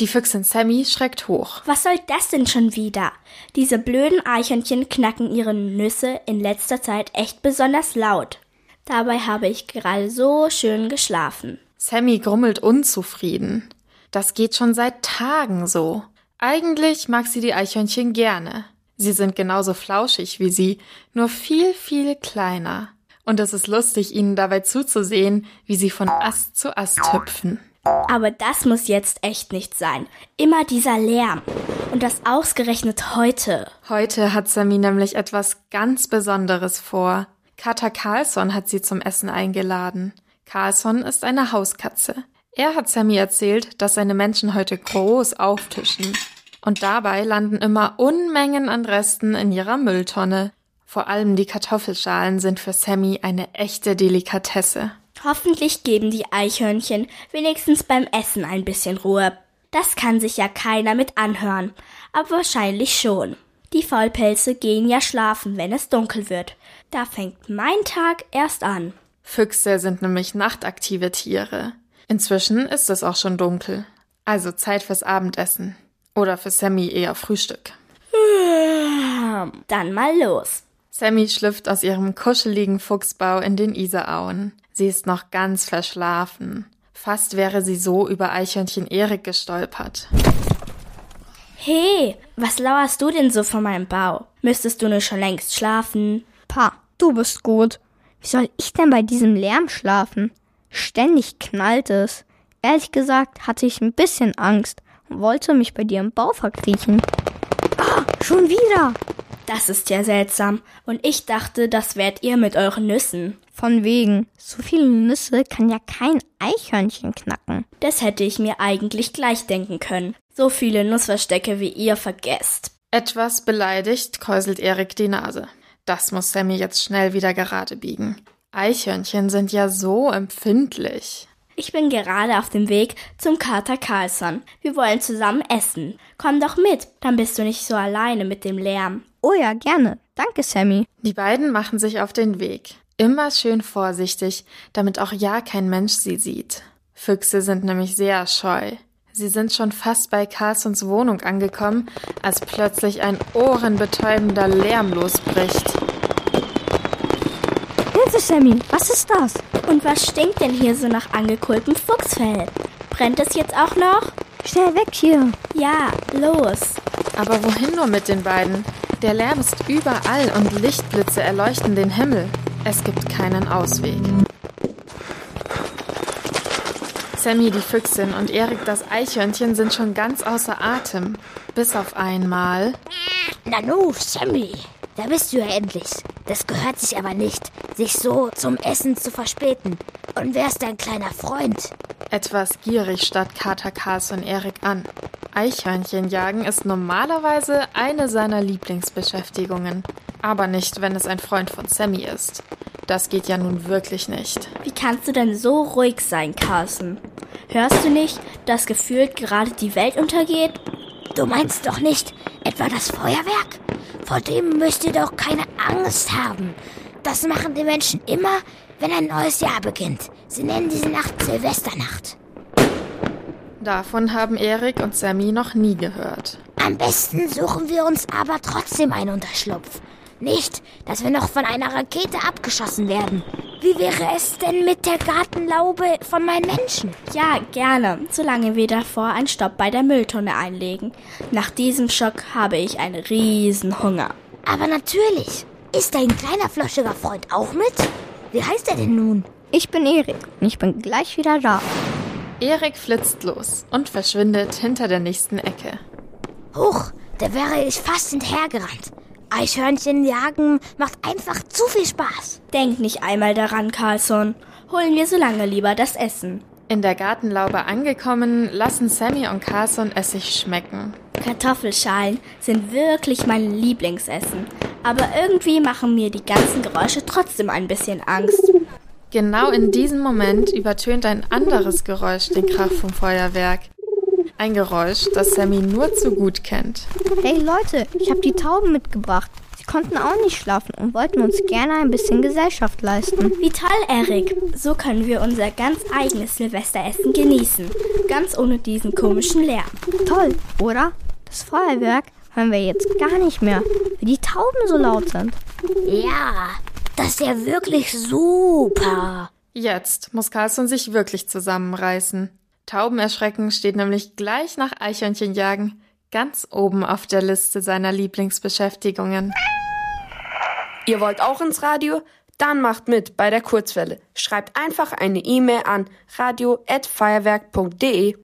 Die Füchsin Sammy schreckt hoch. Was soll das denn schon wieder? Diese blöden Eichhörnchen knacken ihre Nüsse in letzter Zeit echt besonders laut. Dabei habe ich gerade so schön geschlafen. Sammy grummelt unzufrieden. Das geht schon seit Tagen so. Eigentlich mag sie die Eichhörnchen gerne. Sie sind genauso flauschig wie sie, nur viel, viel kleiner. Und es ist lustig, ihnen dabei zuzusehen, wie sie von Ast zu Ast hüpfen. Aber das muss jetzt echt nicht sein. Immer dieser Lärm. Und das ausgerechnet heute. Heute hat Sammy nämlich etwas ganz Besonderes vor. Kater Carlson hat sie zum Essen eingeladen. Carlson ist eine Hauskatze. Er hat Sammy erzählt, dass seine Menschen heute groß auftischen. Und dabei landen immer Unmengen an Resten in ihrer Mülltonne. Vor allem die Kartoffelschalen sind für Sammy eine echte Delikatesse. Hoffentlich geben die Eichhörnchen wenigstens beim Essen ein bisschen Ruhe. Das kann sich ja keiner mit anhören, aber wahrscheinlich schon. Die Faulpelze gehen ja schlafen, wenn es dunkel wird. Da fängt mein Tag erst an. Füchse sind nämlich nachtaktive Tiere. Inzwischen ist es auch schon dunkel. Also Zeit fürs Abendessen. Oder für Sammy eher Frühstück. Dann mal los. Sammy schlüpft aus ihrem kuscheligen Fuchsbau in den Isarauen. Sie ist noch ganz verschlafen. Fast wäre sie so über Eichhörnchen Erik gestolpert. Hey, was lauerst du denn so von meinem Bau? Müsstest du nur schon längst schlafen? Pa, du bist gut. Wie soll ich denn bei diesem Lärm schlafen? Ständig knallt es. Ehrlich gesagt hatte ich ein bisschen Angst und wollte mich bei dir im Bau verkriechen. Ah, schon wieder. Das ist ja seltsam. Und ich dachte, das wärt ihr mit euren Nüssen. Von wegen. So viele Nüsse kann ja kein Eichhörnchen knacken. Das hätte ich mir eigentlich gleich denken können. So viele Nussverstecke wie ihr vergesst. Etwas beleidigt kräuselt Erik die Nase. Das muss Sammy jetzt schnell wieder gerade biegen. Eichhörnchen sind ja so empfindlich. Ich bin gerade auf dem Weg zum Kater Carlson. Wir wollen zusammen essen. Komm doch mit, dann bist du nicht so alleine mit dem Lärm. Oh ja, gerne. Danke, Sammy. Die beiden machen sich auf den Weg. Immer schön vorsichtig, damit auch ja kein Mensch sie sieht. Füchse sind nämlich sehr scheu. Sie sind schon fast bei Carlsons Wohnung angekommen, als plötzlich ein ohrenbetäubender Lärm losbricht. Hilfe, Sammy, was ist das? Und was stinkt denn hier so nach angekohltem Fuchsfell? Brennt es jetzt auch noch? Schnell weg hier. Ja, los. Aber wohin nur mit den beiden? Der Lärm ist überall und Lichtblitze erleuchten den Himmel. Es gibt keinen Ausweg. Sammy die Füchsin und Erik das Eichhörnchen sind schon ganz außer Atem. Bis auf einmal. Nanu, Sammy, da bist du ja endlich. Das gehört sich aber nicht, sich so zum Essen zu verspäten. Und wer ist dein kleiner Freund? Etwas gierig starrt Kater Carlson Erik an. Eichhörnchen jagen ist normalerweise eine seiner Lieblingsbeschäftigungen. Aber nicht, wenn es ein Freund von Sammy ist. Das geht ja nun wirklich nicht. Wie kannst du denn so ruhig sein, Carlson? Hörst du nicht, dass gefühlt gerade die Welt untergeht? Du meinst doch nicht etwa das Feuerwerk? Vor dem müsst ihr doch keine Angst haben. Das machen die Menschen immer, wenn ein neues Jahr beginnt. Sie nennen diese Nacht Silvesternacht. Davon haben Erik und Sammy noch nie gehört. Am besten suchen wir uns aber trotzdem einen Unterschlupf. Nicht, dass wir noch von einer Rakete abgeschossen werden. Wie wäre es denn mit der Gartenlaube von meinen Menschen? Ja, gerne, solange wir davor einen Stopp bei der Mülltonne einlegen. Nach diesem Schock habe ich einen riesen Hunger. Aber natürlich. Ist dein kleiner floschiger Freund auch mit? Wie heißt er denn nun? Ich bin Erik und ich bin gleich wieder da. Erik flitzt los und verschwindet hinter der nächsten Ecke. Huch, da wäre ich fast hinterhergerannt. Eichhörnchen jagen macht einfach zu viel Spaß. Denk nicht einmal daran, Carlson. Holen wir so lange lieber das Essen. In der Gartenlaube angekommen, lassen Sammy und Carlson es sich schmecken. Kartoffelschalen sind wirklich mein Lieblingsessen. Aber irgendwie machen mir die ganzen Geräusche trotzdem ein bisschen Angst. Genau in diesem Moment übertönt ein anderes Geräusch den Krach vom Feuerwerk. Ein Geräusch, das Sammy nur zu gut kennt. Hey Leute, ich habe die Tauben mitgebracht. Sie konnten auch nicht schlafen und wollten uns gerne ein bisschen Gesellschaft leisten. Wie toll, Erik. So können wir unser ganz eigenes Silvesteressen genießen. Ganz ohne diesen komischen Lärm. Toll, oder? Das Feuerwerk hören wir jetzt gar nicht mehr, weil die Tauben so laut sind. Ja, das ist ja wirklich super. Jetzt muss Carlson sich wirklich zusammenreißen. Taubenerschrecken steht nämlich gleich nach Eichhörnchenjagen ganz oben auf der Liste seiner Lieblingsbeschäftigungen. Ihr wollt auch ins Radio? Dann macht mit bei der Kurzwelle. Schreibt einfach eine E-Mail an radio@feuerwerk.de.